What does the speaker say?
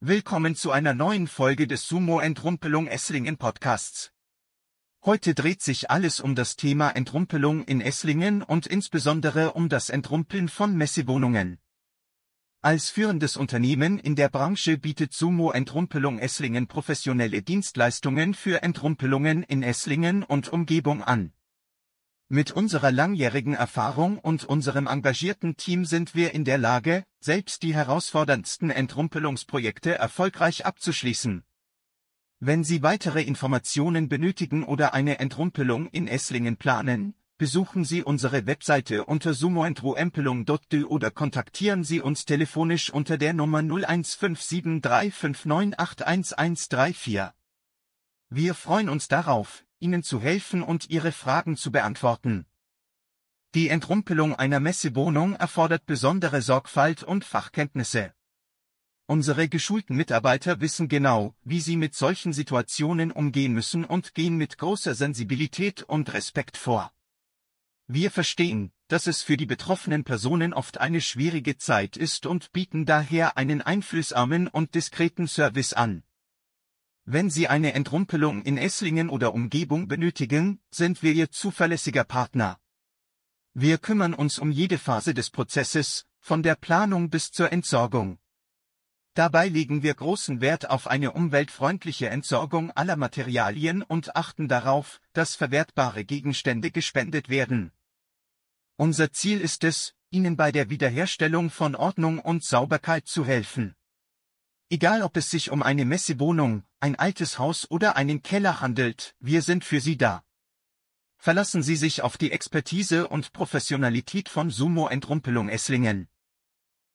Willkommen zu einer neuen Folge des Sumo Entrumpelung Esslingen Podcasts. Heute dreht sich alles um das Thema Entrumpelung in Esslingen und insbesondere um das Entrumpeln von Messewohnungen. Als führendes Unternehmen in der Branche bietet Sumo Entrumpelung Esslingen professionelle Dienstleistungen für Entrumpelungen in Esslingen und Umgebung an. Mit unserer langjährigen Erfahrung und unserem engagierten Team sind wir in der Lage, selbst die herausforderndsten Entrumpelungsprojekte erfolgreich abzuschließen. Wenn Sie weitere Informationen benötigen oder eine Entrumpelung in Esslingen planen, besuchen Sie unsere Webseite unter sumoentruempelung.de oder kontaktieren Sie uns telefonisch unter der Nummer 0157359811134. Wir freuen uns darauf, Ihnen zu helfen und Ihre Fragen zu beantworten. Die Entrumpelung einer Messewohnung erfordert besondere Sorgfalt und Fachkenntnisse. Unsere geschulten Mitarbeiter wissen genau, wie sie mit solchen Situationen umgehen müssen und gehen mit großer Sensibilität und Respekt vor. Wir verstehen, dass es für die betroffenen Personen oft eine schwierige Zeit ist und bieten daher einen einflussarmen und diskreten Service an. Wenn Sie eine Entrumpelung in Esslingen oder Umgebung benötigen, sind wir Ihr zuverlässiger Partner. Wir kümmern uns um jede Phase des Prozesses, von der Planung bis zur Entsorgung. Dabei legen wir großen Wert auf eine umweltfreundliche Entsorgung aller Materialien und achten darauf, dass verwertbare Gegenstände gespendet werden. Unser Ziel ist es, Ihnen bei der Wiederherstellung von Ordnung und Sauberkeit zu helfen. Egal ob es sich um eine Messewohnung, ein altes Haus oder einen Keller handelt, wir sind für Sie da. Verlassen Sie sich auf die Expertise und Professionalität von Sumo Entrumpelung Esslingen.